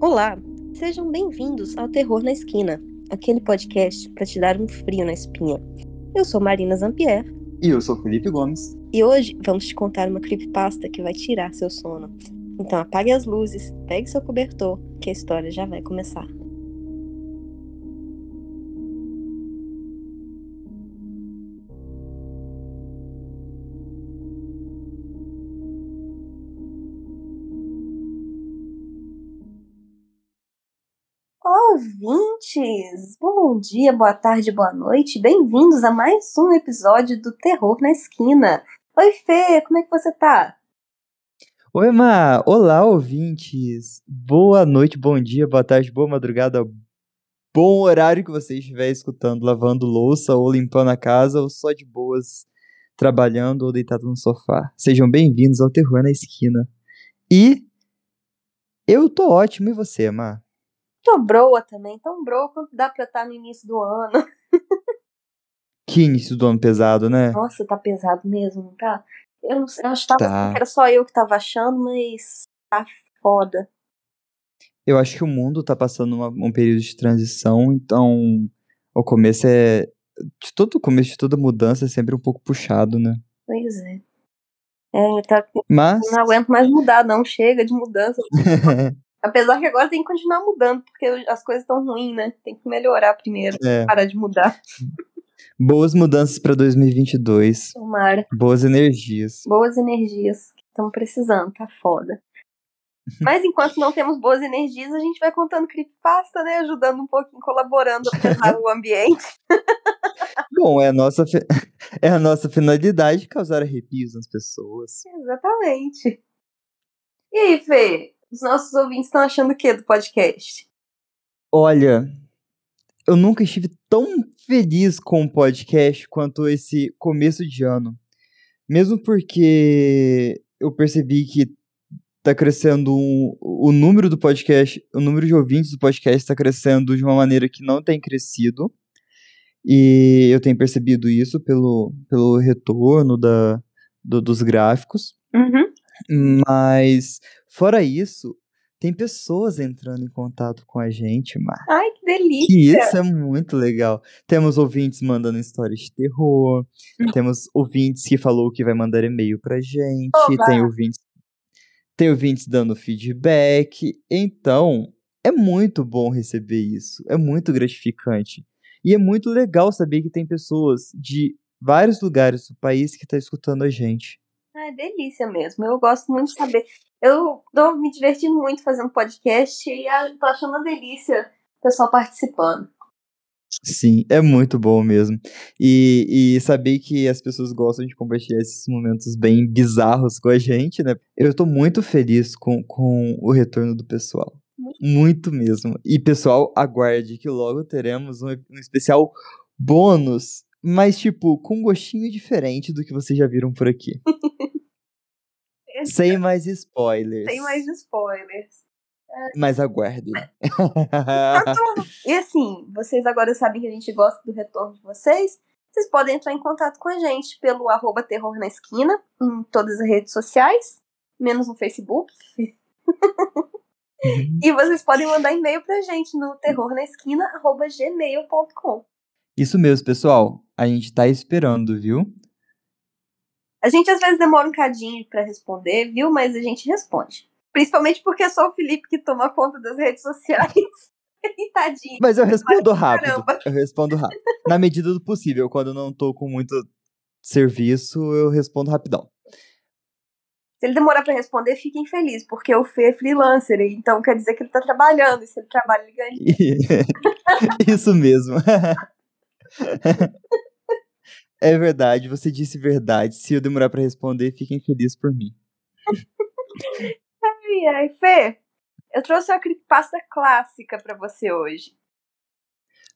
Olá, sejam bem-vindos ao Terror na Esquina, aquele podcast para te dar um frio na espinha. Eu sou Marina Zampier. E eu sou Felipe Gomes. E hoje vamos te contar uma creepypasta que vai tirar seu sono. Então apague as luzes, pegue seu cobertor, que a história já vai começar. Ouvintes! Bom dia, boa tarde, boa noite. Bem-vindos a mais um episódio do Terror na Esquina. Oi, Fê, como é que você tá? Oi, Ma! Olá, ouvintes! Boa noite, bom dia, boa tarde, boa madrugada, bom horário que você estiver escutando, lavando louça ou limpando a casa ou só de boas, trabalhando ou deitado no sofá. Sejam bem-vindos ao Terror na Esquina. E eu tô ótimo, e você, Ma? Tô broa também, tão broa quanto dá pra estar tá no início do ano. que início do ano pesado, né? Nossa, tá pesado mesmo, não tá? Eu, não, eu achava tá. que era só eu que tava achando, mas tá foda. Eu acho que o mundo tá passando uma, um período de transição, então o começo é. De todo o começo de toda mudança é sempre um pouco puxado, né? Pois é. É, tá, Mas... não aguento mais mudar, não. Chega de mudança. Apesar que agora tem que continuar mudando, porque as coisas estão ruins, né? Tem que melhorar primeiro, é. parar de mudar. Boas mudanças para 2022. Tomara. Boas energias. Boas energias. Estamos precisando, tá foda. Mas enquanto não temos boas energias, a gente vai contando creepypasta, né? Ajudando um pouquinho, colaborando para o ambiente. Bom, é a, nossa é a nossa finalidade causar arrepios nas pessoas. Exatamente. E aí, Fê? Os nossos ouvintes estão achando o que do podcast? Olha, eu nunca estive tão feliz com o podcast quanto esse começo de ano. Mesmo porque eu percebi que tá crescendo um, o número do podcast, o número de ouvintes do podcast está crescendo de uma maneira que não tem crescido. E eu tenho percebido isso pelo, pelo retorno da, do, dos gráficos. Uhum. Mas, fora isso, tem pessoas entrando em contato com a gente, Mar. Ai, que delícia! E isso é muito legal. Temos ouvintes mandando histórias de terror, hum. temos ouvintes que falou que vai mandar e-mail pra gente, Oba. tem ouvintes, tem ouvintes dando feedback. Então, é muito bom receber isso, é muito gratificante. E é muito legal saber que tem pessoas de vários lugares do país que estão tá escutando a gente. É delícia mesmo. Eu gosto muito de saber. Eu tô me divertindo muito fazendo podcast e tô achando uma delícia o pessoal participando. Sim, é muito bom mesmo. E, e saber que as pessoas gostam de compartilhar esses momentos bem bizarros com a gente, né? Eu tô muito feliz com, com o retorno do pessoal. Muito, muito mesmo. E pessoal, aguarde que logo teremos um, um especial bônus mas, tipo, com um gostinho diferente do que vocês já viram por aqui. Sem mais spoilers. Sem mais spoilers. É... Mas aguardem. e assim, vocês agora sabem que a gente gosta do retorno de vocês. Vocês podem entrar em contato com a gente pelo arroba terror na esquina, em todas as redes sociais, menos no Facebook. Uhum. E vocês podem mandar e-mail pra gente no terrornaesquina.gmail.com. Isso mesmo, pessoal. A gente tá esperando, viu? A gente às vezes demora um cadinho para responder, viu? Mas a gente responde. Principalmente porque é só o Felipe que toma conta das redes sociais. Tadinho. Mas eu respondo rápido. Caramba. Eu respondo rápido. Na medida do possível. Quando eu não tô com muito serviço, eu respondo rapidão. Se ele demorar para responder, fique infeliz, porque o Fê é freelancer, então quer dizer que ele tá trabalhando, e se ele trabalha, ele ganha. Isso mesmo. é verdade, você disse verdade. Se eu demorar para responder, fiquem felizes por mim. ai, ai, Fê, eu trouxe uma creepypasta clássica para você hoje.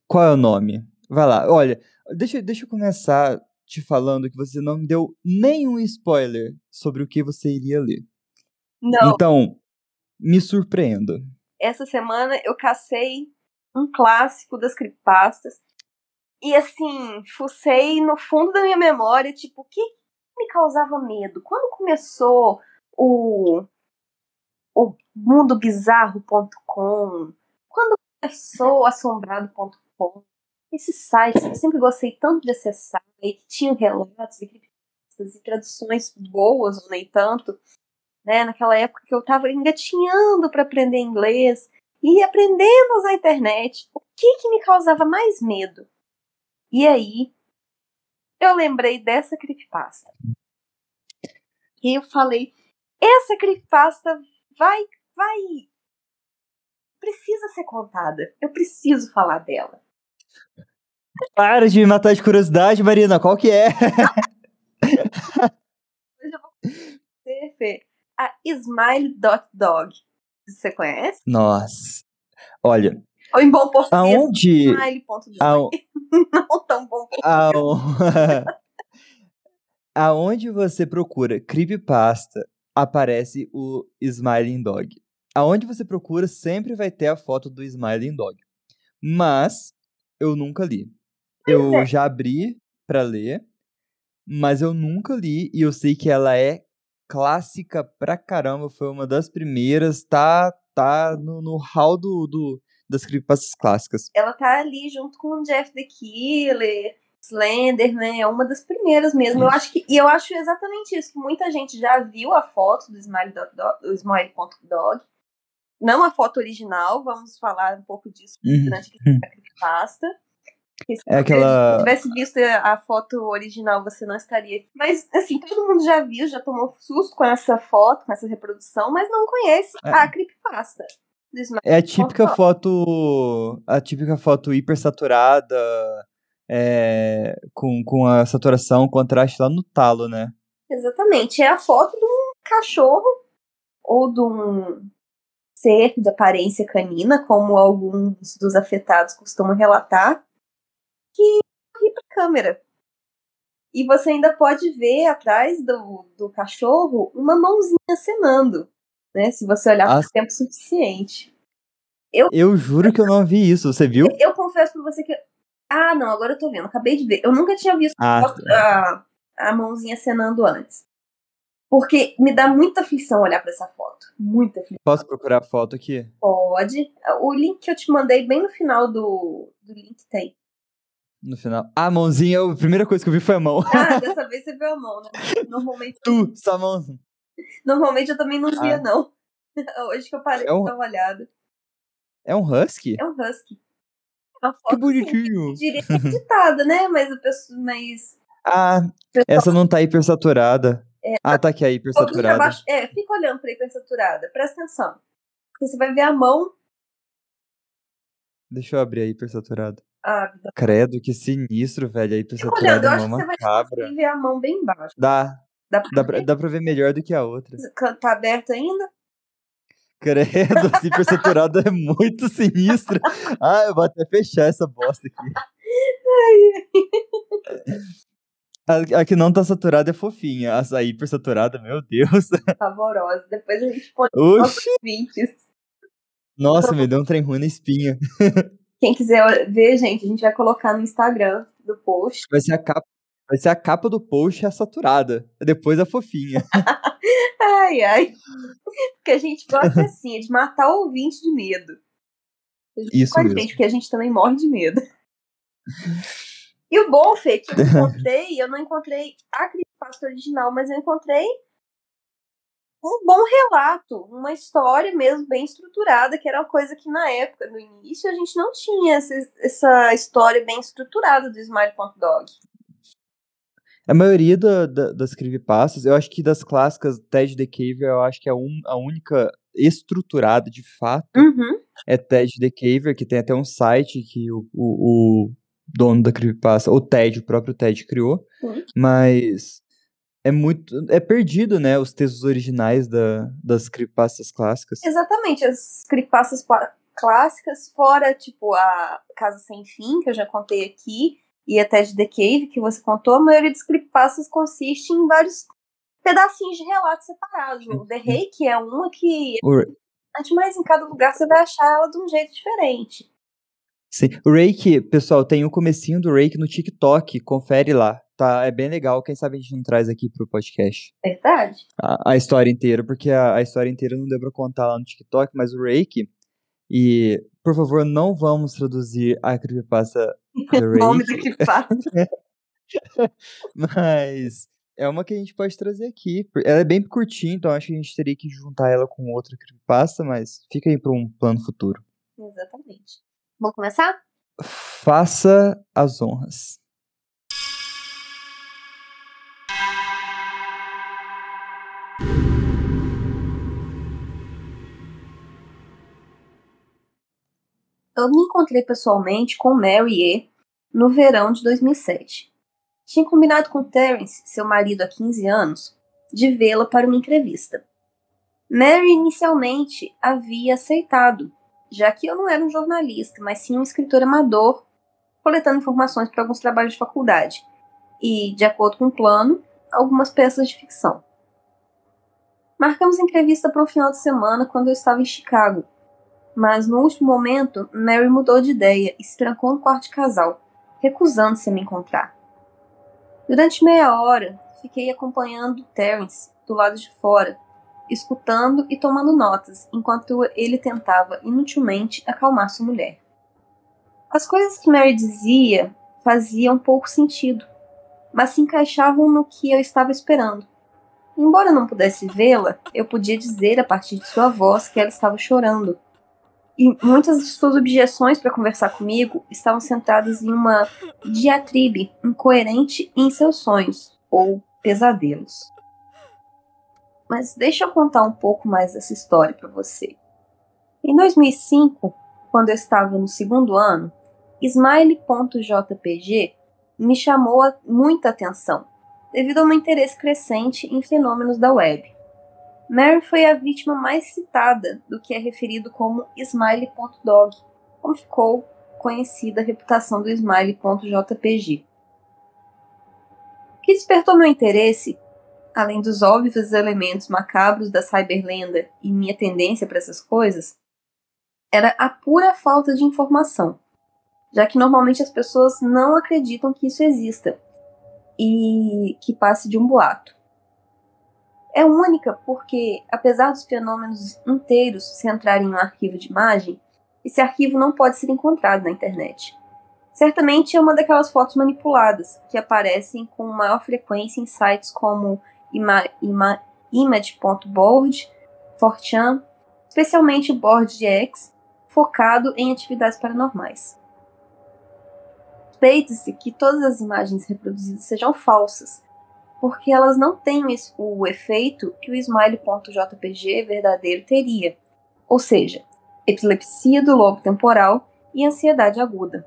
Qual é o nome? Vai lá, olha, deixa, deixa eu começar te falando que você não me deu nenhum spoiler sobre o que você iria ler. Não. Então, me surpreenda. Essa semana eu cacei um clássico das creepypastas e assim, fucei no fundo da minha memória, tipo, o que me causava medo? Quando começou o, o mundobizarro.com, quando começou assombrado.com, esses sites que eu sempre gostei tanto de acessar e que tinham relatos e e traduções boas, ou nem tanto, né? Naquela época que eu estava engatinhando para aprender inglês e aprendendo a usar a internet, o que que me causava mais medo? E aí, eu lembrei dessa creepypasta. E eu falei, essa creepypasta vai, vai, precisa ser contada. Eu preciso falar dela. Para de me matar de curiosidade, Marina. Qual que é? Hoje eu vou dizer, Fê, a Smile.dog. Você conhece? Nossa. Olha. Ou em bom português, aonde... Smile.dog. Aon... Não tão bom português. Aon... aonde você procura creepypasta, aparece o Smiling Dog. Aonde você procura, sempre vai ter a foto do Smiling Dog. Mas eu nunca li. eu é. já abri pra ler, mas eu nunca li e eu sei que ela é clássica pra caramba. Foi uma das primeiras, tá, tá no, no hall do, do, das creepypastas clássicas. Ela tá ali junto com o Jeff the Killer, Slender, né? É uma das primeiras mesmo. Eu acho que, e eu acho exatamente isso, que muita gente já viu a foto do Smile.dog, Smile.dog não a foto original, vamos falar um pouco disso Uhum. durante a creepypasta. Porque se É aquela- tivesse visto a foto original, você não estaria aqui. Mas, assim, todo mundo já viu, já tomou susto com essa foto, com essa reprodução, mas não conhece É. a creepypasta. É a típica Foto. A típica foto hipersaturada. É, com, com a saturação, o contraste lá no talo, né? Exatamente. É a foto de um cachorro ou de um ser de aparência canina, como alguns dos afetados costumam relatar, que ri pra câmera. E você ainda pode ver atrás do, do cachorro uma mãozinha acenando, né? Se você olhar Ah. por tempo suficiente. Eu juro que eu não vi isso, você viu? Eu confesso pra você que. Ah, não, agora eu tô vendo, acabei de ver. Eu nunca tinha visto Ah, a, a mãozinha acenando antes. Porque me dá muita aflição olhar pra essa foto. Muita aflição. posso procurar a foto aqui? Pode. O link que eu te mandei bem no final do, do link tem. No final. Ah, a mãozinha, a primeira coisa que eu vi foi a mão. Ah, dessa vez você viu a mão, né? Normalmente, tu, sua mão. normalmente eu também não via, Ah. não. Hoje que eu parei É um- pra dar uma olhada. É um husky? É um husky. É uma Que foto, assim, bonitinho. eu diria que é editada, né? Mas a pessoa. Mas. Ah, pessoal, essa não tá hipersaturada. É. Ah, tá aqui a hipersaturada. baixo. É, fica olhando pra hipersaturada. Presta atenção. Porque você vai ver a mão. Deixa eu abrir a hipersaturada. Ah, Credo, que sinistro, velho. A fica olhando. hipersaturada Eu é acho uma que você vai ver a mão bem embaixo. Dá, Dá pra dá pra, ver? dá pra ver melhor do que a outra. Tá aberto ainda? Credo, essa hipersaturada é muito sinistra. Ah, eu vou até fechar essa bosta aqui. A, a que não tá saturada é fofinha. A, a hipersaturada, meu Deus. Pavorosa. Depois a gente põe Oxi. vídeos. Nossa, me deu um trem ruim na espinha. Quem quiser ver, gente, a gente vai colocar no Instagram do post. Vai ser a capa, vai ser a capa do post é a saturada. Depois a fofinha. Ai, ai. Porque a gente gosta assim, é de matar o ouvinte de medo. Isso Com mesmo. gente, porque a gente também morre de medo. E o bom, Fê, que eu encontrei, eu não encontrei a creepypasta original, mas eu encontrei um bom relato, uma história mesmo bem estruturada, que era uma coisa que na época, no início, a gente não tinha essa, essa história bem estruturada do Smile.dog. A maioria da- da- das creepypastas, eu acho que das clássicas, Ted the Cave, eu acho que é a, un- a única estruturada de fato Uhum. é Ted the Caver, que tem até um site que o, o, o dono da creepypasta, o Ted, o próprio Ted criou, Sim. mas é muito, é perdido, né, os textos originais da, das creepypastas clássicas. Exatamente, as creepypastas pa- clássicas, fora, tipo, a Casa Sem Fim, que eu já contei aqui, e até de The Cave, que você contou, a maioria das creepypastas consiste em vários pedacinhos de relatos separados. O The Rake é uma que, O, mas em cada lugar você vai achar ela de um jeito diferente. sim, o Rake, pessoal, tem o comecinho do Rake no TikTok, confere lá. tá, é bem legal. Quem sabe a gente não traz aqui pro podcast. Verdade. A, a história inteira, porque a, a, história inteira não deu pra contar lá no TikTok, mas o Reiki. E, por favor, não vamos traduzir a creepypasta do Reiki. nome da creepypasta. mas é uma que a gente pode trazer aqui. Ela é bem curtinha, então acho que a gente teria que juntar ela com outra creepypasta, mas fica aí para um plano futuro. Exatamente. Vamos começar? Faça as honras. Eu me encontrei pessoalmente com Mary E no verão de 2007. Tinha combinado com Terence, seu marido há 15 anos, de vê-la para uma entrevista. Mary inicialmente havia aceitado, já que eu não era um jornalista, mas sim um escritor amador, coletando informações para alguns trabalhos de faculdade, e, de acordo com o plano, algumas peças de ficção. Marcamos a entrevista para um final de semana quando eu estava em Chicago, mas no último momento, Mary mudou de ideia e se trancou no quarto de casal, recusando-se a me encontrar. Durante meia hora, fiquei acompanhando Terence do lado de fora, escutando e tomando notas, enquanto ele tentava inutilmente acalmar sua mulher. As coisas que Mary dizia faziam pouco sentido, mas se encaixavam no que eu estava esperando. Embora não pudesse vê-la, eu podia dizer a partir de sua voz que ela estava chorando, e muitas de suas objeções para conversar comigo estavam centradas em uma diatribe incoerente em seus sonhos ou pesadelos. Mas deixa eu contar um pouco mais dessa história para você. Em 2005, quando eu estava no segundo ano, Smile.jpg me chamou muita atenção, devido ao meu interesse crescente em fenômenos da web. Mary foi a vítima mais citada do que é referido como Smiley.dog, como ficou conhecida a reputação do Smiley.jpg. O que despertou meu interesse, além dos óbvios elementos macabros da Cyberlenda e minha tendência para essas coisas, era a pura falta de informação, já que normalmente as pessoas não acreditam que isso exista e que passe de um boato é única porque, apesar dos fenômenos inteiros se centrarem em um arquivo de imagem, esse arquivo não pode ser encontrado na internet. Certamente é uma daquelas fotos manipuladas que aparecem com maior frequência em sites como ima ima image.board, 4chan, especialmente o BoardX, focado em atividades paranormais. Suspeita-se que todas as imagens reproduzidas sejam falsas, porque elas não têm o efeito que o smile.jpg verdadeiro teria, ou seja, epilepsia do lobo temporal e ansiedade aguda.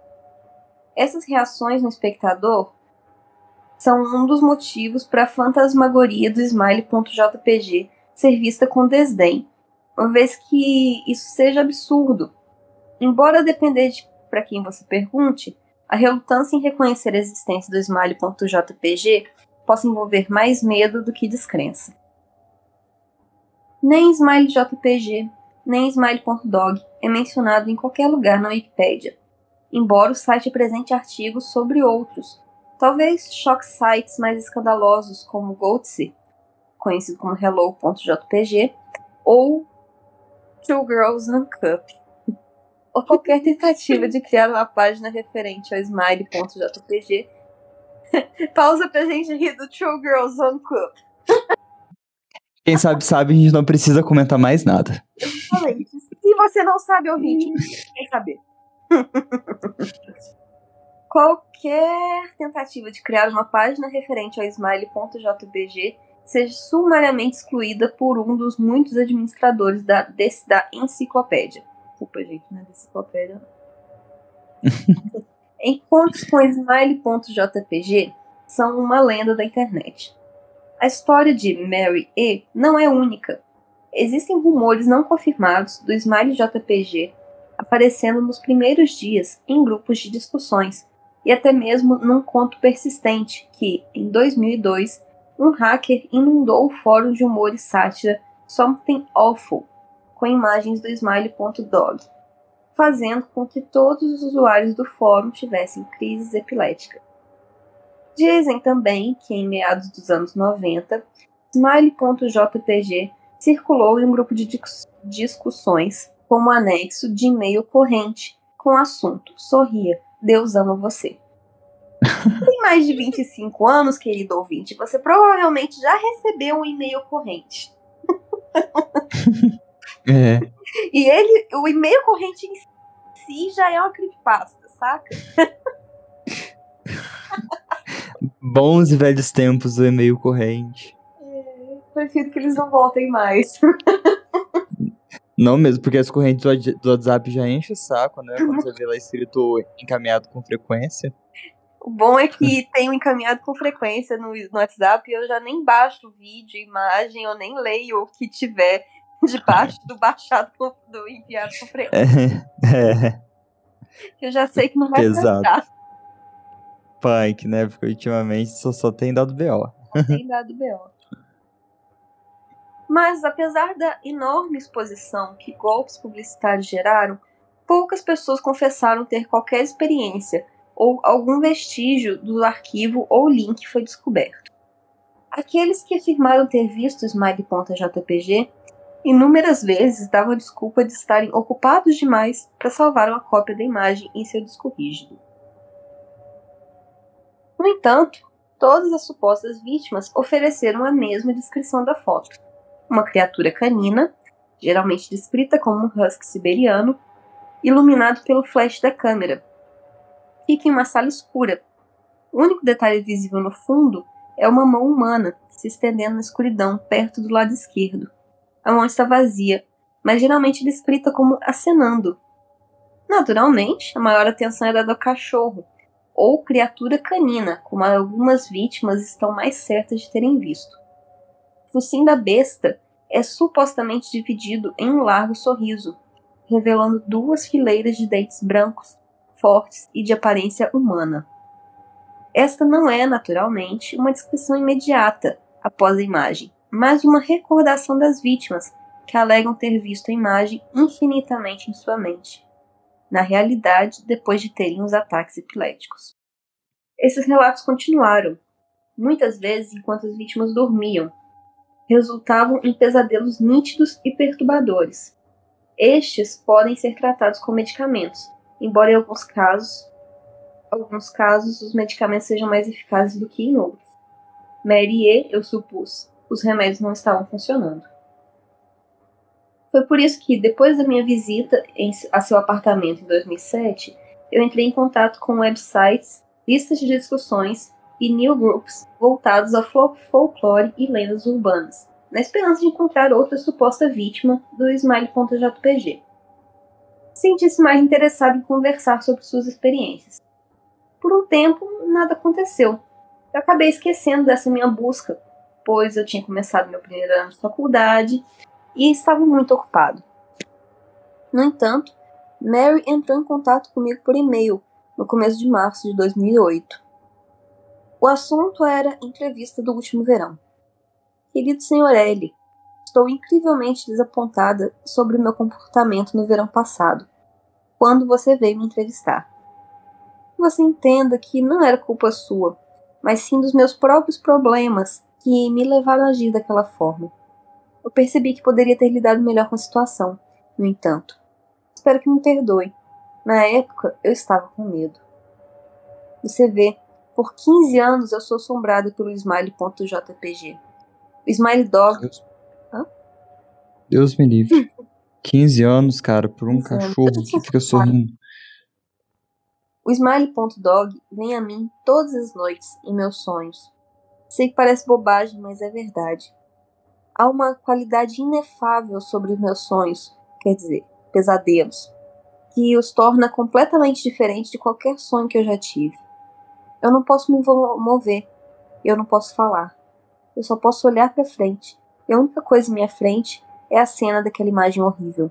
Essas reações no espectador são um dos motivos para a fantasmagoria do smile.jpg ser vista com desdém, uma vez que isso seja absurdo. Embora depender de para quem você pergunte, a relutância em reconhecer a existência do smile.jpg possa envolver mais medo do que descrença. Nem Smile JPG, nem Smile.dog é mencionado em qualquer lugar na Wikipedia, embora o site apresente artigos sobre outros, talvez choque sites mais escandalosos como Goatsy, conhecido como Hello.jpg, ou Two Girls One Cup, ou qualquer tentativa de criar uma página referente ao Smile.jpg Pausa pra gente rir do True Girls on Club. Quem sabe, sabe, a gente não precisa comentar mais nada. Exatamente. Se você não sabe, ouvinte, quer saber. Qualquer tentativa de criar uma página referente ao smile.jpg seja sumariamente excluída por um dos muitos administradores da, desse, da enciclopédia. Desculpa, gente, não é enciclopédia. Encontros com Smile.jpg são uma lenda da internet. A história de Mary E não é única. Existem rumores não confirmados do Smile JPG aparecendo nos primeiros dias em grupos de discussões e até mesmo num conto persistente que, em 2002, um hacker inundou o fórum de humor e sátira Something Awful com imagens do Smile.dog fazendo com que todos os usuários do fórum tivessem crises epiléticas. Dizem também que em meados dos anos 90, Smile.jpg circulou em um grupo de discussões como anexo de e-mail corrente com o assunto Sorria, Deus ama você. Tem mais de 25 anos, querido ouvinte, você provavelmente já recebeu um e-mail corrente. É. E ele, o e-mail corrente em si já é uma creepypasta, saca? Bons e velhos tempos do e-mail corrente. É, prefiro que eles não voltem mais. Não mesmo, porque as correntes do, WhatsApp já enchem o saco, né? Quando você vê lá escrito encaminhado com frequência. O bom é que tem um encaminhado com frequência no, no WhatsApp e eu já nem baixo vídeo, imagem, eu nem leio o que tiver debaixo do baixado do enviado com frequência. É, é. Eu já sei que não vai Exato. Punk, né? Porque ultimamente só, só tem dado BO. Não tem dado BO. Mas, apesar da enorme exposição que golpes publicitários geraram, poucas pessoas confessaram ter qualquer experiência ou algum vestígio do arquivo ou link foi descoberto. Aqueles que afirmaram ter visto o Smile.jpg inúmeras vezes davam desculpa de estarem ocupados demais para salvar uma cópia da imagem em seu disco rígido. No entanto, todas as supostas vítimas ofereceram a mesma descrição da foto uma criatura canina, geralmente descrita como um husky siberiano, iluminado pelo flash da câmera. Fica em uma sala escura. O único detalhe visível no fundo é uma mão humana se estendendo na escuridão perto do lado esquerdo. A mão está vazia, mas geralmente descrita como acenando. Naturalmente, a maior atenção é dada ao cachorro, ou criatura canina, como algumas vítimas estão mais certas de terem visto focinho da besta é supostamente dividido em um largo sorriso, revelando duas fileiras de dentes brancos, fortes e de aparência humana. Esta não é, naturalmente, uma descrição imediata após a imagem, mas uma recordação das vítimas que alegam ter visto a imagem infinitamente em sua mente, na realidade, depois de terem os ataques epiléticos. Esses relatos continuaram, muitas vezes enquanto as vítimas dormiam, resultavam em pesadelos nítidos e perturbadores. Estes podem ser tratados com medicamentos, embora em alguns casos, alguns casos os medicamentos sejam mais eficazes do que em outros. Mary e eu supus, os remédios não estavam funcionando. Foi por isso que, depois da minha visita em, a seu apartamento em 2007, eu entrei em contato com websites, listas de discussões e new groups voltados ao folclore e lendas urbanas, na esperança de encontrar outra suposta vítima do Smile.jpg. Senti-se mais interessado em conversar sobre suas experiências. Por um tempo, nada aconteceu. Eu acabei esquecendo dessa minha busca, pois eu tinha começado meu primeiro ano de faculdade e estava muito ocupado. No entanto, Mary entrou em contato comigo por e-mail no começo de março de 2008. O assunto era entrevista do último verão. Querido Sr. L, estou incrivelmente desapontada sobre o meu comportamento no verão passado, quando você veio me entrevistar. Você entenda que não era culpa sua, mas sim dos meus próprios problemas que me levaram a agir daquela forma. Eu percebi que poderia ter lidado melhor com a situação, no entanto. Espero que me perdoe. Na época, eu estava com medo. Você vê, por 15 anos eu sou assombrada pelo Smile.jpg. O Smile Dog. Deus, Deus me livre. 15 anos, cara, por um 15 anos. cachorro que fica sorrindo. O Smile.dog vem a mim todas as noites em meus sonhos. Sei que parece bobagem, mas é verdade. Há uma qualidade inefável sobre meus sonhos, quer dizer, pesadelos, que os torna completamente diferentes de qualquer sonho que eu já tive. Eu não posso me mover, eu não posso falar. Eu só posso olhar para frente. E a única coisa em minha frente é a cena daquela imagem horrível.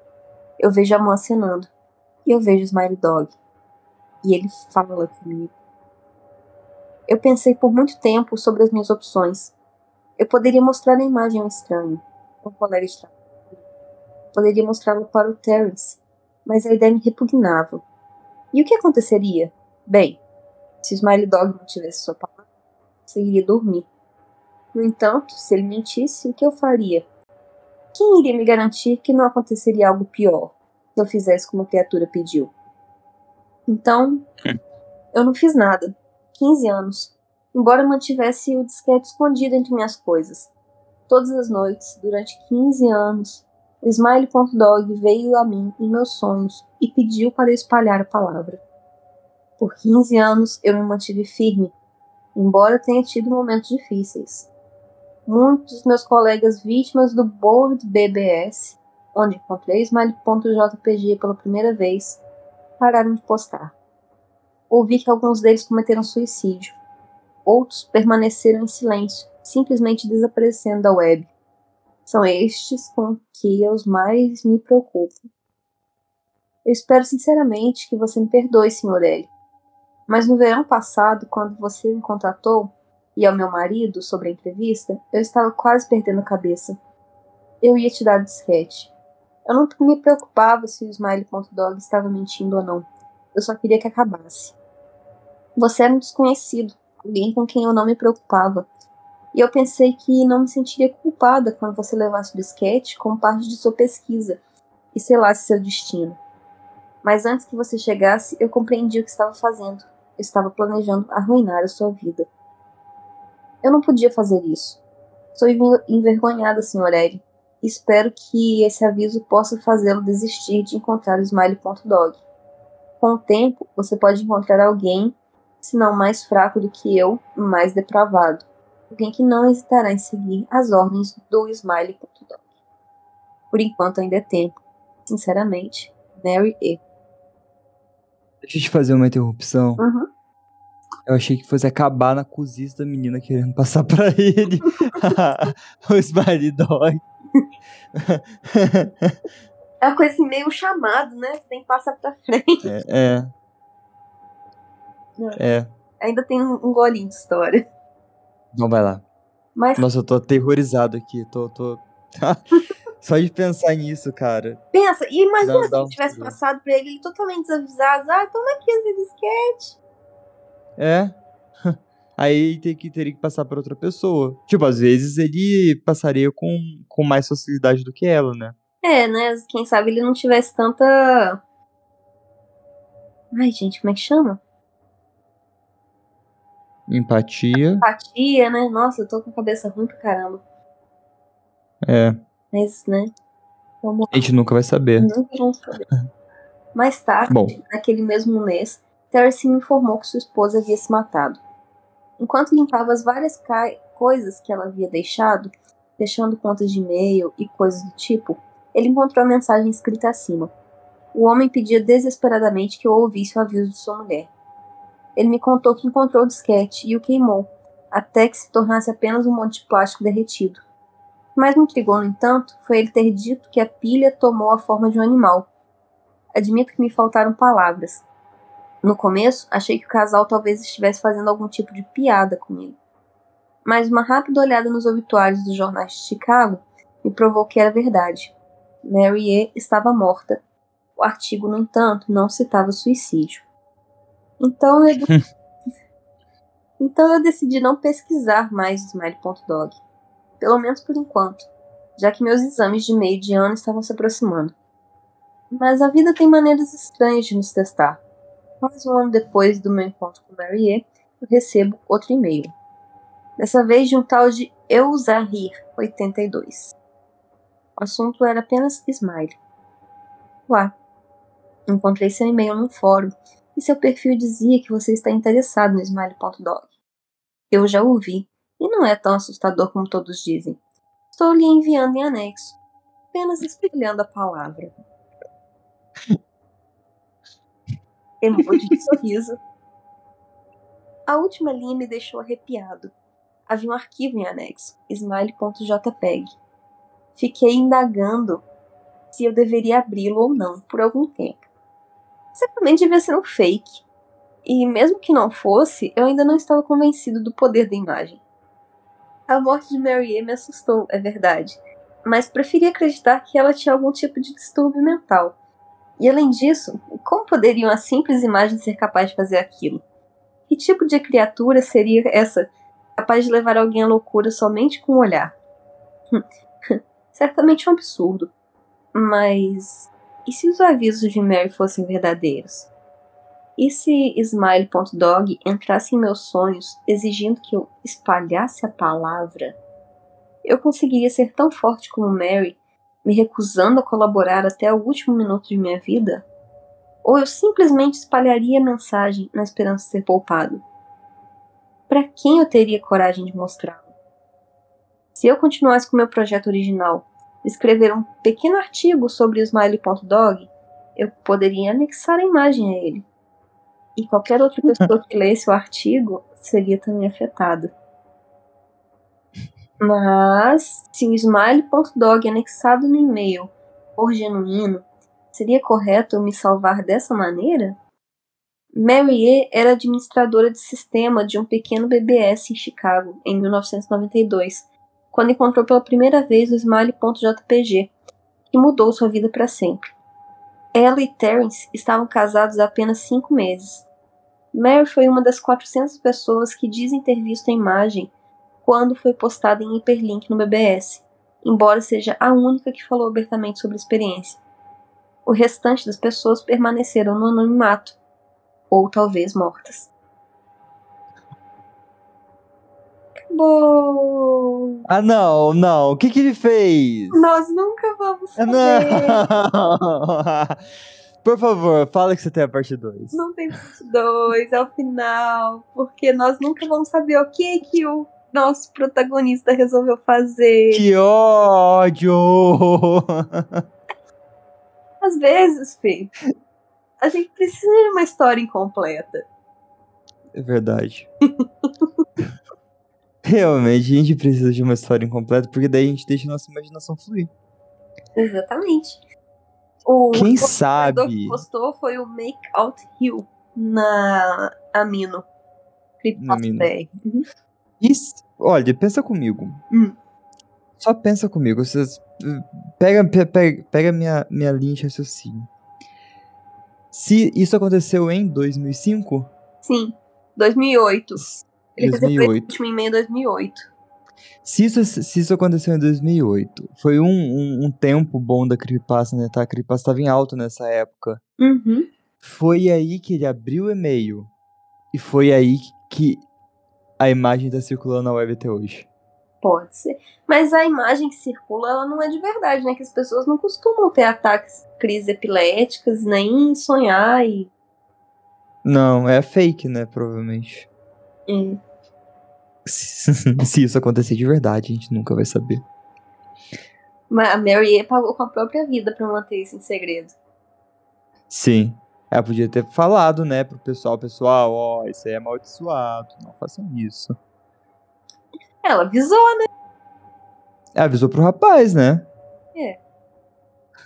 Eu vejo a mão acenando. E eu vejo o Smile Dog. E ele fala comigo. Eu pensei por muito tempo sobre as minhas opções. Eu poderia mostrar a imagem a um estranho, um colega de trabalho. Poderia mostrá-la para o Terence, mas a ideia me repugnava. E o que aconteceria? Bem, se o Smile Dog não tivesse sua palavra, conseguiria dormir. No entanto, se ele mentisse, o que eu faria? Quem iria me garantir que não aconteceria algo pior se eu fizesse como a criatura pediu? Então, eu não fiz nada. 15 anos. Embora mantivesse o disquete escondido entre minhas coisas. Todas as noites, durante 15 anos, o Smile.dog veio a mim em meus sonhos e pediu para eu espalhar a palavra. Por 15 anos eu me mantive firme, embora tenha tido momentos difíceis. Muitos dos meus colegas vítimas do Board BBS, onde encontrei Smile.jpg pela primeira vez, pararam de postar. Ouvi que alguns deles cometeram suicídio. Outros permaneceram em silêncio, simplesmente desaparecendo da web. São estes com que eu mais me preocupo. Eu espero sinceramente que você me perdoe, Sr. L. Mas no verão passado, quando você me contatou, e ao meu marido, sobre a entrevista, eu estava quase perdendo a cabeça. Eu ia te dar o disquete. Eu não me preocupava se o Smile.dog estava mentindo ou não. Eu só queria que acabasse. Você era um desconhecido, alguém com quem eu não me preocupava. E eu pensei que não me sentiria culpada quando você levasse o disquete como parte de sua pesquisa e selasse seu destino. Mas antes que você chegasse, eu compreendi o que estava fazendo. Eu estava planejando arruinar a sua vida. Eu não podia fazer isso. Sou envergonhada, Sr. Ed. Espero que esse aviso possa fazê-lo desistir de encontrar o Smile.dog. Com o tempo, você pode encontrar alguém, se não mais fraco do que eu, mais depravado. Alguém que não hesitará em seguir as ordens do Smile.dog. Por enquanto ainda é tempo. Sinceramente, Mary E. Deixa eu te fazer uma interrupção. Uhum. Eu achei que fosse acabar na cozice da menina querendo passar pra ele o Smiley Dog. É uma coisa assim, meio chamado, né? Você tem que passar pra frente. É. É. é. Ainda tem um golinho de história. Então vai lá. Mas... Nossa, eu tô aterrorizado aqui. Tô, tô... Só de pensar nisso, cara. Pensa, e imagina se um... tivesse passado pra ele, ele totalmente desavisado. Ah, toma aqui esse disquete. É. Aí tem que, teria que passar para outra pessoa. Tipo, às vezes ele passaria com, com mais facilidade do que ela, né? É, né? Quem sabe ele não tivesse tanta. Ai, gente, como é que chama? Empatia. Empatia, né? Nossa, eu tô com a cabeça ruim pra caramba. É. Mas, né? Vamos a gente nunca vai saber. Nunca vamos saber. Mais tarde, Bom. naquele mesmo mês, me informou que sua esposa havia se matado. Enquanto limpava as várias coisas que ela havia deixado, deixando contas de e-mail e coisas do tipo, ele encontrou a mensagem escrita acima. O homem pedia desesperadamente que eu ouvisse o aviso de sua mulher. Ele me contou que encontrou o disquete e o queimou, até que se tornasse apenas um monte de plástico derretido. O mais me intrigou, no entanto, foi ele ter dito que a pilha tomou a forma de um animal. Admito que me faltaram palavras, no começo, achei que o casal talvez estivesse fazendo algum tipo de piada comigo. Mas uma rápida olhada nos obituários dos jornais de Chicago me provou que era verdade. Mary E estava morta. O artigo, no entanto, não citava suicídio. Então eu, então eu decidi não pesquisar mais o Smile.dog. Pelo menos por enquanto, já que meus exames de meio de ano estavam se aproximando. Mas a vida tem maneiras estranhas de nos testar. Quase um ano depois do meu encontro com Marie, eu recebo outro e-mail. Dessa vez de um tal de Eusahir 82. O assunto era apenas Smile. Lá. Encontrei seu e-mail num fórum e seu perfil dizia que você está interessado no Smile.dog. Eu já ouvi, e não é tão assustador como todos dizem. Estou lhe enviando em anexo, apenas espelhando a palavra emoji de sorriso. A última linha me deixou arrepiado. Havia um arquivo em anexo, smile.jpg. Fiquei indagando se eu deveria abri-lo ou não por algum tempo. Certamente devia ser um fake. E mesmo que não fosse, eu ainda não estava convencido do poder da imagem. A morte de Mary me assustou, é verdade, mas preferi acreditar que ela tinha algum tipo de distúrbio mental. E além disso, como poderiam as simples imagens ser capazes de fazer aquilo? Que tipo de criatura seria essa capaz de levar alguém à loucura somente com um olhar. Certamente um absurdo. Mas e se os avisos de Mary fossem verdadeiros? E se Smile.dog entrasse em meus sonhos exigindo que eu espalhasse a palavra? Eu conseguiria ser tão forte como Mary, me recusando a colaborar até o último minuto de minha vida? Ou eu simplesmente espalharia a mensagem na esperança de ser poupado? Para quem eu teria coragem de mostrá-lo? Se eu continuasse com meu projeto original, escrever um pequeno artigo sobre o Smiley.dog, eu poderia anexar a imagem a ele. E qualquer outra pessoa que lesse o artigo seria também afetada. Mas, se o smile.dog anexado no e-mail for genuíno, seria correto eu me salvar dessa maneira? Mary E. era administradora de sistema de um pequeno BBS em Chicago, em 1992, quando encontrou pela primeira vez o Smile.jpg, que mudou sua vida para sempre. Ela e Terence estavam casados há apenas cinco meses. Mary foi uma das 400 pessoas que dizem ter visto a imagem quando foi postada em hiperlink no BBS, embora seja a única que falou abertamente sobre a experiência. O restante das pessoas permaneceram no anonimato, ou talvez mortas. Acabou! Ah, não, não. O que, que ele fez? Nós nunca vamos saber. Não. Por favor, fala que você tem a parte 2. Não tem parte 2, é o final. Porque nós nunca vamos saber o que que o nosso protagonista resolveu fazer. Que ódio! Às vezes, Fê, a gente precisa de uma história incompleta. É verdade. Realmente, a gente precisa de uma história incompleta, porque daí a gente deixa a nossa imaginação fluir. Exatamente. O Quem o sabe? que postou foi o Make Out Hill na Amino. Na Amino. Uhum. Isso, olha, pensa comigo. Hum. Só pensa comigo. Vocês uh, pega, pe- pega, pega minha, minha linha de raciocínio. Se isso aconteceu em 2005, Sim, 2008. Ele recebeu 2008. esse último e-mail em 2008. Se isso, se isso aconteceu em 2008, foi um, um, um tempo bom da Creepypasta, né? Tá? A Creepypasta estava em alta nessa época. Uhum. Foi aí que ele abriu o e-mail. E foi aí que a imagem tá circulando na web até hoje. Pode ser. Mas a imagem que circula, ela não é de verdade, né? Que as pessoas não costumam ter ataques, crises epiléticas, nem sonhar e. Não, é fake, né? Provavelmente. É. Se, se isso acontecer de verdade, a gente nunca vai saber. Mas a Mary E pagou com a própria vida pra manter isso em segredo. Sim. Ela podia ter falado, né, pro pessoal, pessoal, ó, isso aí é amaldiçoado, não façam isso. Ela avisou, né? Ela avisou pro rapaz, né? É.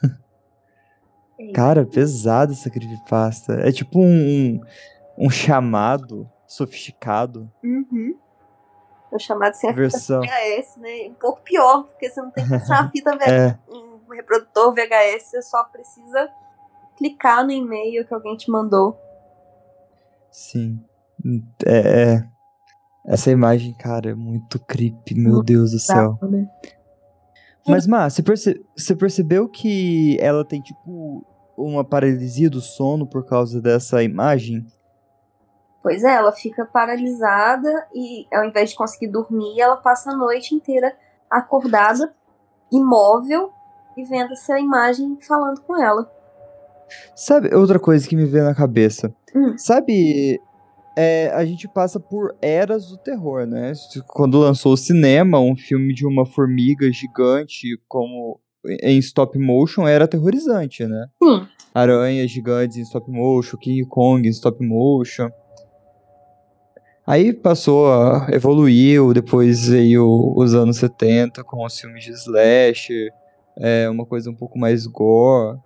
Cara, pesada essa creepypasta. É tipo um, um, um chamado sofisticado. Uhum. O chamado sem a Versão. fita VHS, né? Um pouco pior, porque você não tem que passar uma fita VHS, É, um reprodutor VHS, você só precisa clicar no e-mail que alguém te mandou. sim. É, é. Essa imagem, cara, é muito creepy, meu Muito Deus do céu. Né? Mas, Má, você, perce- você percebeu que ela tem, tipo, uma paralisia do sono por causa dessa imagem? Pois é, ela fica paralisada e ao invés de conseguir dormir, ela passa a noite inteira acordada, imóvel e vendo essa imagem falando com ela. Sabe, outra coisa que me veio na cabeça. Hum. Sabe, é, a gente passa por eras do terror, né? Quando lançou o cinema, um filme de uma formiga gigante como em stop motion era aterrorizante, né? Sim. Aranhas gigantes em stop motion, King Kong em stop motion. Aí passou, a, evoluiu, depois veio os anos 70 com os filmes de slasher, é, uma coisa um pouco mais gore,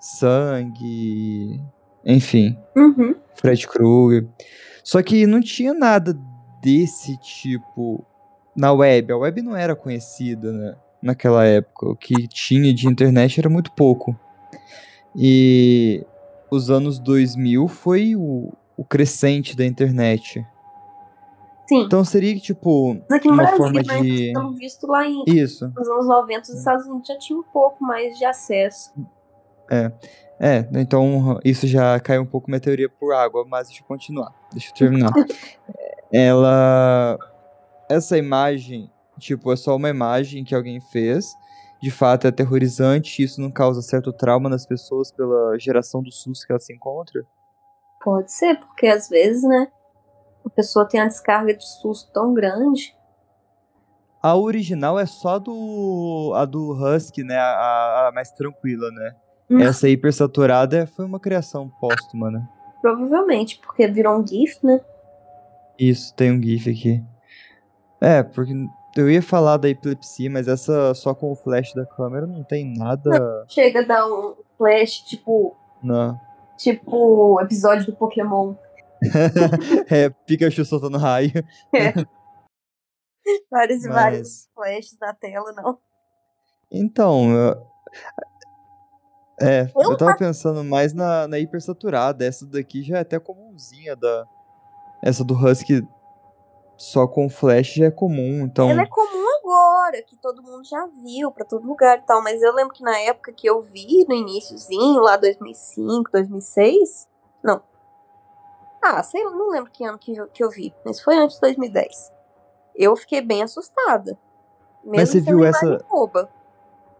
sangue, enfim, Uhum. Fred Krueger. Só que não tinha nada desse tipo na web. A web não era conhecida, né? Naquela época. O que tinha de internet era muito pouco. E os anos 2000 foi o, o crescente da internet. Sim. Então seria, tipo, Mas aqui no uma Brasil, forma né? de. Pelo visto, lá em, Isso. nos anos 90, os Estados Unidos já tinha um pouco mais de acesso. É, então isso já caiu um pouco minha teoria por água, mas deixa eu continuar. Deixa eu terminar. Ela. Essa imagem, tipo, é só uma imagem que alguém fez. De fato é aterrorizante, isso não causa certo trauma nas pessoas pela geração do susto que ela se encontra? Pode ser, porque às vezes, né? A pessoa tem uma descarga de susto tão grande. A original é só do. a do Husky, né? A, a mais tranquila, né? Hum. Essa hipersaturada foi uma criação póstuma, né? Provavelmente, porque virou um GIF, né? Isso, tem um GIF aqui. É, porque eu ia falar da epilepsia, mas essa só com o flash da câmera não tem nada. Chega a dar um flash, tipo, Não. tipo episódio do Pokémon. é, Pikachu soltando raio. Vários e vários Mas. flashes na tela, não. Então, eu... É, Eu eu tava pensando mais na, na hipersaturada. Essa daqui já é até comumzinha da. Essa do Husky só com flash já é comum, então. Ela é comum agora, que todo mundo já viu pra todo lugar e tal, mas eu lembro que na época que eu vi, no iníciozinho, lá 2005, 2006, não. Ah, sei lá, não lembro que ano que eu, que eu vi, mas foi antes de 2010. Eu fiquei bem assustada. Mesmo Mas você viu essa- boba.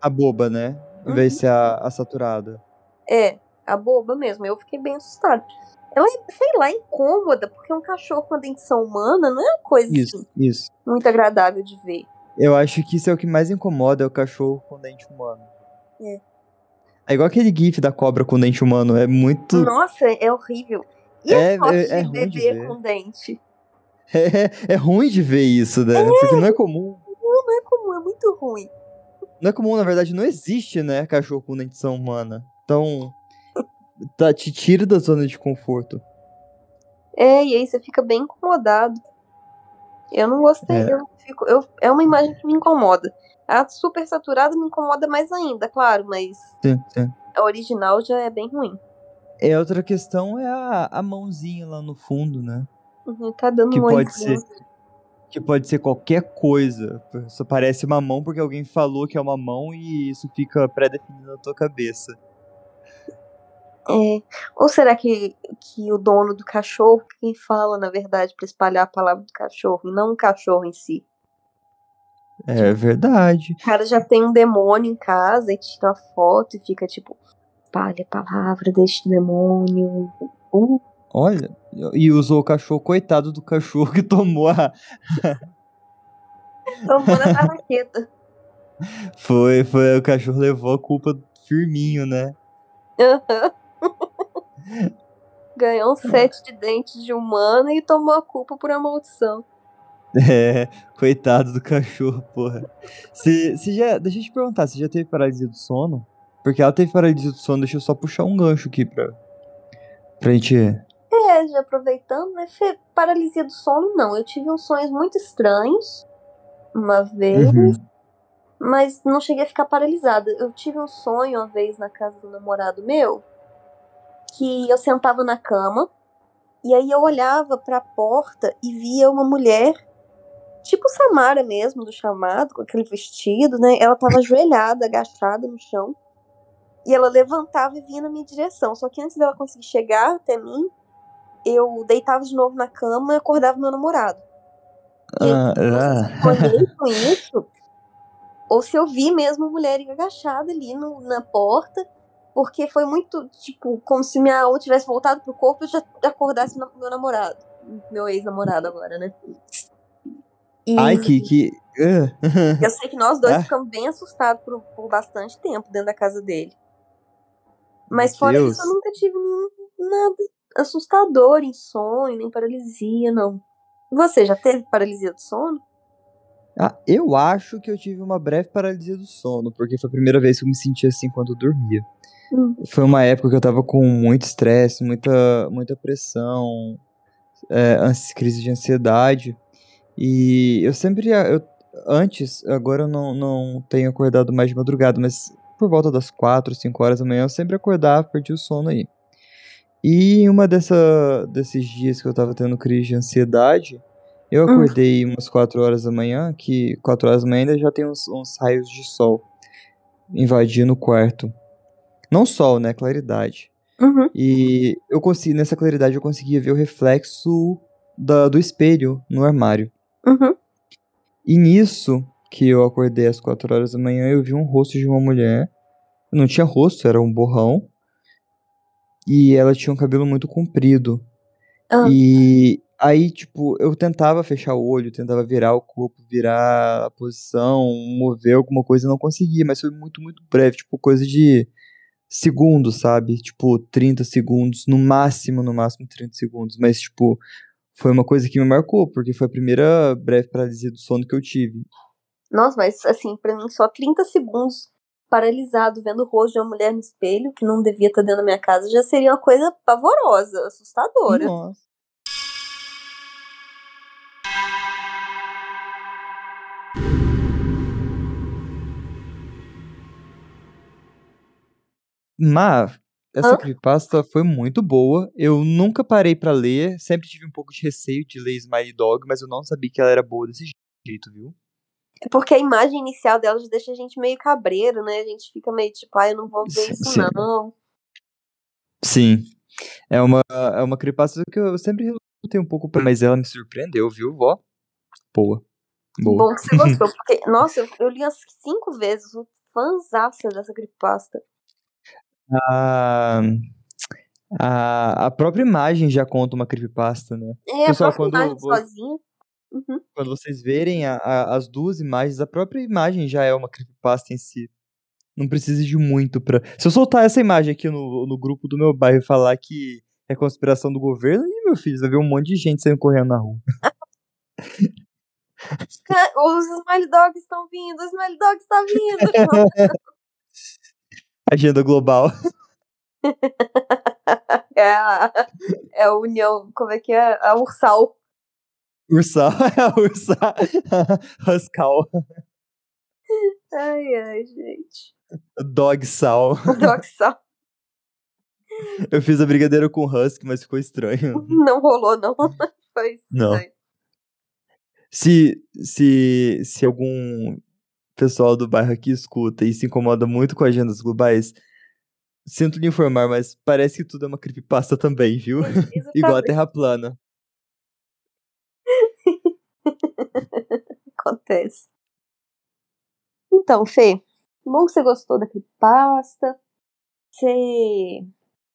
A boba, né? Em vez de ser a, a saturada. É, a boba mesmo, eu fiquei bem assustada. Ela é, sei lá, incômoda, porque um cachorro com a dentição humana não é uma coisa Isso, assim, isso. muito agradável de ver. Eu acho que isso é o que mais incomoda, é o cachorro com dente humano. É. É igual aquele gif da cobra com dente humano, é muito... Nossa, é horrível. E É- a foto é- de é ruim de bebê ver. com dente? É, é ruim de ver isso, né? Porque não é comum. Não é comum, é muito ruim. Não é comum, na verdade, não existe, né, cachorro com dentição humana. Então, tá, te tira da zona de conforto. É, e aí você fica bem incomodado. Eu não gostei, É. eu fico, eu, é uma imagem que me incomoda. A super saturada me incomoda mais ainda, claro, mas Sim, sim. a original já é bem ruim. É, outra questão é a, a mãozinha lá no fundo, né? Uhum, Tá dando Que um pode ser. Que pode ser qualquer coisa. Só parece uma mão porque alguém falou que é uma mão e isso fica pré-definido na tua cabeça. É. Ou será que, que o dono do cachorro, quem fala, na verdade, pra espalhar a palavra do cachorro, e não o cachorro em si? É verdade. O cara já tem um demônio em casa e tira uma foto e fica tipo, espalha a palavra deste demônio. Uh, Olha, e usou o cachorro, coitado do cachorro que tomou a. tomou na tarraqueta. Foi, foi, o cachorro levou a culpa firminho, né? Ganhou um set de dentes de humana e tomou a culpa por uma maldição. É, coitado do cachorro, porra. Você já. Deixa eu te perguntar, você já teve paralisia do sono? Porque ela teve paralisia do sono, deixa eu só puxar um gancho aqui pra. Pra gente. É, já aproveitando, né? Paralisia do sono, não. Eu tive uns sonhos muito estranhos uma vez, Uhum. mas não cheguei a ficar paralisada. Eu tive um sonho uma vez na casa do namorado meu que eu sentava na cama e aí eu olhava pra porta e via uma mulher, tipo Samara mesmo, do chamado, com aquele vestido, né? Ela tava ajoelhada, agachada no chão. E ela levantava e vinha na minha direção. Só que antes dela conseguir chegar até mim, eu deitava de novo na cama e acordava meu namorado. Ah, eu sonhei com isso, ou se eu vi mesmo a mulher agachada ali no- na porta, porque foi muito, tipo, como se minha alma tivesse voltado pro corpo e eu já acordasse no- meu namorado. Meu ex-namorado agora, né? E Ai, que. que... ah. eu sei que nós dois Ah. ficamos bem assustados por, por bastante tempo dentro da casa dele. Mas fora Deus. isso, eu nunca tive nenhum nada assustador em sonho, nem paralisia, não. Você já teve paralisia do sono? Ah, eu acho que eu tive uma breve paralisia do sono, porque foi a primeira vez que eu me senti assim quando eu dormia. Hum. Foi uma época que eu tava com muito estresse, muita, muita pressão, é, crise de ansiedade. E eu sempre. Eu, antes, agora eu não, não tenho acordado mais de madrugada, mas por volta das 4, 5 horas da manhã eu sempre acordava, perdi o sono aí. E em uma dessa, desses dias que eu tava tendo crise de ansiedade, Eu acordei hum. umas 4 horas da manhã, que 4 horas da manhã ainda já tem uns, uns raios de sol invadindo o quarto. Não sol, né? Claridade. Uhum. E eu consegui, nessa claridade eu conseguia ver o reflexo da, do espelho no armário. Uhum. E nisso, que eu acordei às 4 horas da manhã, eu vi um rosto de uma mulher. Não tinha rosto, era um borrão. E ela tinha um cabelo muito comprido. Uhum. E aí, tipo, eu tentava fechar o olho, tentava virar o corpo, virar a posição, mover alguma coisa, não conseguia, mas foi muito, muito breve, tipo, coisa de segundos, sabe? Tipo, 30 segundos, no máximo, no máximo 30 segundos. Mas, tipo, foi uma coisa que me marcou, porque foi a primeira breve paralisia do sono que eu tive. Nossa, mas assim, pra mim, só 30 segundos paralisado vendo o rosto de uma mulher no espelho, que não devia estar dentro da minha casa, já seria uma coisa pavorosa, assustadora. Nossa. Mas essa Hã? creepypasta foi muito boa. Eu nunca parei para ler, sempre tive um pouco de receio de ler Smiley Dog, mas eu não sabia que ela era boa desse jeito, viu? É porque a imagem inicial dela já deixa a gente meio cabreiro, né? A gente fica meio tipo, ah, eu não vou ver sim, isso sim. não. Sim. É uma, é uma creepypasta que eu sempre relutei um pouco, pra, mas ela me surpreendeu, viu, vó? Boa. Boa. Bom que você gostou, porque, nossa, eu, eu li umas cinco vezes, o fãzaça dessa creepypasta. A, a, a própria imagem já conta uma creepypasta, né? É, Pessoal, a própria quando, imagem sozinha. Uhum. Quando vocês verem a, a, as duas imagens, a própria imagem já é uma creepypasta em si. Não precisa de muito pra. Se eu soltar essa imagem aqui no, no grupo do meu bairro e falar que é conspiração do governo, e meu filho, vai ver um monte de gente saindo correndo na rua. Os Smile Dogs estão vindo, os Smile Dogs estão vindo. Agenda global. é, a, é a união, como é que é? A Ursal. Ursal, é a Ursal. Huscal. Ai, ai, gente. Dog Sal. Dog Sal. Eu fiz a brigadeira com Husky, mas ficou estranho. Não rolou, não. Foi estranho. Não. Se, se, se algum pessoal do bairro aqui escuta e se incomoda muito com agendas globais, sinto lhe informar, mas parece que tudo é uma creepypasta também, viu? Igual a Terra plana. Acontece. Então, Fê, bom que você gostou da creepypasta. Você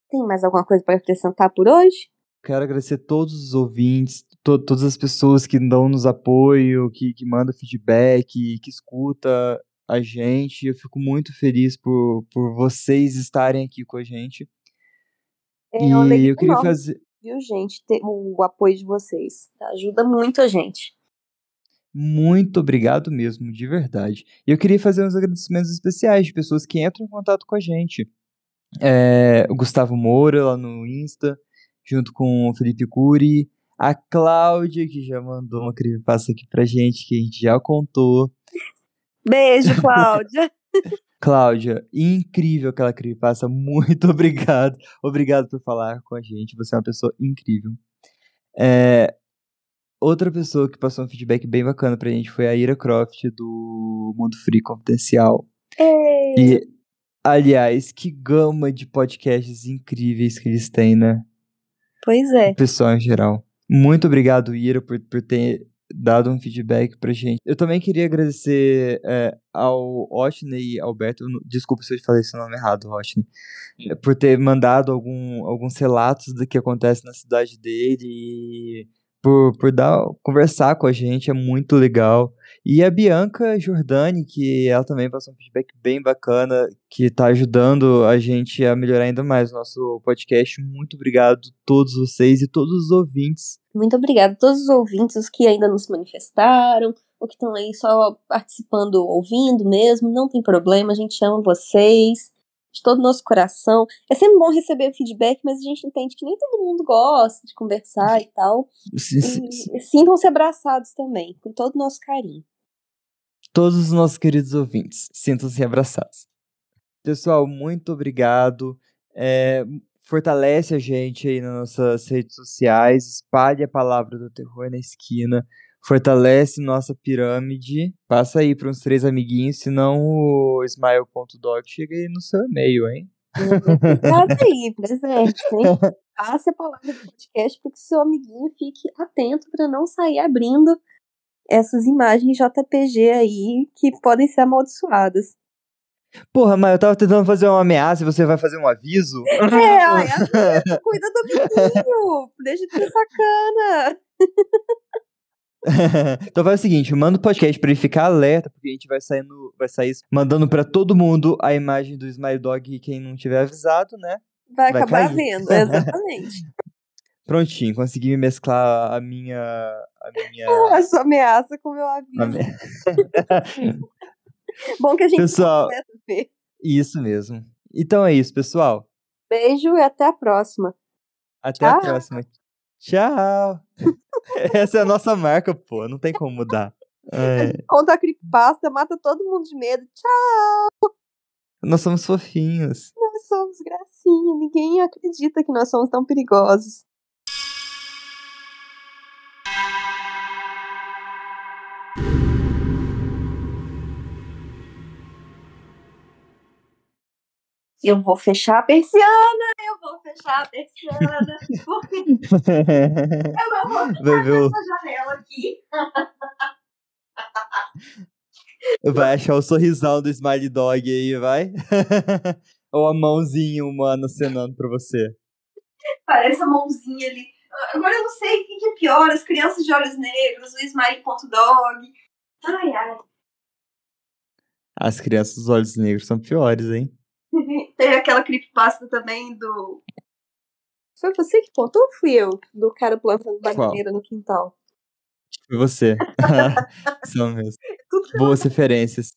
tem mais alguma coisa para acrescentar por hoje? Quero agradecer todos os ouvintes, to todas as pessoas que dão nos apoio, que, que mandam feedback, que escuta a gente. Eu fico muito feliz por, por vocês estarem aqui com a gente. É, e eu queria enorme, fazer. Viu, gente? Ter o apoio de vocês. Ajuda muito a gente. Muito obrigado mesmo, de verdade. E eu queria fazer uns agradecimentos especiais de pessoas que entram em contato com a gente. É, o Gustavo Moura lá no Insta, junto com o Felipe Cury, a Cláudia, que já mandou uma creepypasta aqui pra gente, que a gente já contou. Beijo, Cláudia. Cláudia, incrível aquela creepypasta, muito obrigado. Obrigado por falar com a gente, você é uma pessoa incrível. É, outra pessoa que passou um feedback bem bacana pra gente foi a Ira Croft, do Mundo Free Confidencial. Ei. E, aliás, que gama de podcasts incríveis que eles têm, né? Pois é. O pessoal em geral. Muito obrigado, Ira, por, por ter dado um feedback pra gente. Eu também queria agradecer é, ao Otney e Alberto, desculpa se eu falei seu nome errado, Otney, por ter mandado algum, alguns relatos do que acontece na cidade dele e por, por dar, conversar com a gente, é muito legal. E a Bianca Jordani, que ela também passou um feedback bem bacana, que está ajudando a gente a melhorar ainda mais o nosso podcast. Muito obrigado a todos vocês e todos os ouvintes. Muito obrigada a todos os ouvintes, os que ainda não se manifestaram, ou que estão aí só participando, ouvindo mesmo. Não tem problema, a gente ama vocês de todo o nosso coração. É sempre bom receber feedback, mas a gente entende que nem todo mundo gosta de conversar e tal. Sintam-se abraçados também, com todo o nosso carinho. Todos os nossos queridos ouvintes, sintam-se abraçados. Pessoal, muito obrigado. É, fortalece a gente aí nas nossas redes sociais, espalhe a palavra do terror na esquina, fortalece nossa pirâmide. Passa aí para uns três amiguinhos, senão o smile.dog chega aí no seu e-mail, hein? Cuidado aí, presente, hein? Passe a palavra do podcast para que seu amiguinho fique atento para não sair abrindo essas imagens JPG aí que podem ser amaldiçoadas. Porra, mas eu tava tentando fazer uma ameaça e você vai fazer um aviso? É, ai, cuida do amiguinho, deixa de ser sacana. então faz o seguinte, manda o podcast pra ele ficar alerta, porque a gente vai saindo, vai sair mandando pra todo mundo a imagem do Smile Dog e quem não tiver avisado, né? Vai, vai acabar cair. vendo, exatamente. Prontinho, consegui mesclar a minha. A minha. a sua ameaça com o meu aviso. Bom que a gente pessoal, ver. Isso mesmo. Então é isso, pessoal. Beijo e até a próxima. Até Tchau. a próxima. Tchau. Essa é a nossa marca, pô. Não tem como mudar. É. Conta a creepypasta, mata todo mundo de medo. Tchau. Nós somos fofinhos. Nós somos gracinha. Ninguém acredita que nós somos tão perigosos. Eu vou fechar a persiana, eu vou fechar a persiana, porque eu não vou ficar nessa janela aqui. Vai achar o sorrisão do Smiley Dog aí, vai? Ou a mãozinha humana acenando pra você? Parece a mãozinha ali. Agora eu não sei o que é pior, as crianças de olhos negros, o Smiley.dog. Ai, ai. As crianças dos olhos negros são piores, hein? Teve aquela creepypasta também do. Foi você que contou ou fui eu? Do cara plantando bananeira no quintal. Foi você. São mesmo. Boas referências.